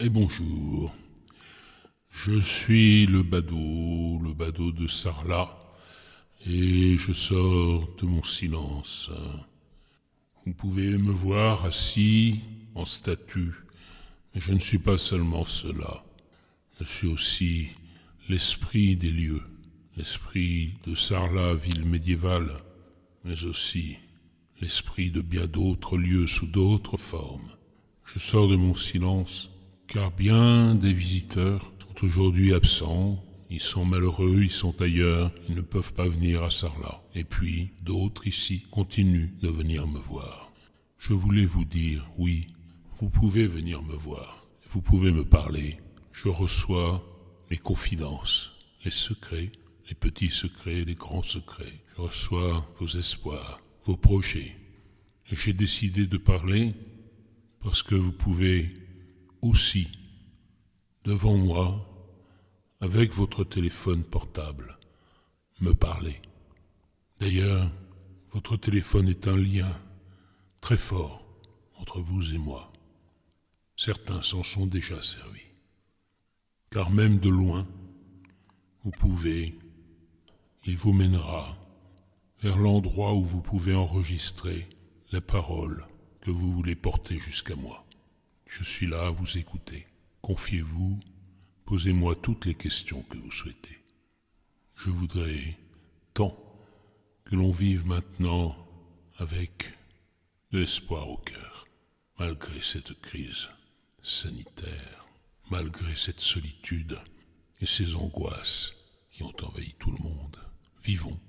Et bonjour. Je suis le badaud, le badaud de Sarlat, et je sors de mon silence. Vous pouvez me voir assis en statue, mais je ne suis pas seulement cela. Je suis aussi l'esprit des lieux, l'esprit de Sarlat, ville médiévale, mais aussi l'esprit de bien d'autres lieux sous d'autres formes. Je sors de mon silence, car bien des visiteurs sont aujourd'hui absents, ils sont malheureux, ils sont ailleurs, ils ne peuvent pas venir à Sarlat. Et puis, d'autres ici continuent de venir me voir. Je voulais vous dire, oui, vous pouvez venir me voir, vous pouvez me parler. Je reçois les confidences, les secrets, les petits secrets, les grands secrets. Je reçois vos espoirs, vos projets. Et j'ai décidé de parler parce que vous pouvez aussi, devant moi, avec votre téléphone portable, me parler. D'ailleurs, votre téléphone est un lien très fort entre vous et moi. Certains s'en sont déjà servis. Car même de loin, vous pouvez, il vous mènera vers l'endroit où vous pouvez enregistrer les paroles que vous voulez porter jusqu'à moi. Je suis là à vous écouter. Confiez-vous, posez-moi toutes les questions que vous souhaitez. Je voudrais tant que l'on vive maintenant avec de l'espoir au cœur, malgré cette crise sanitaire, malgré cette solitude et ces angoisses qui ont envahi tout le monde. Vivons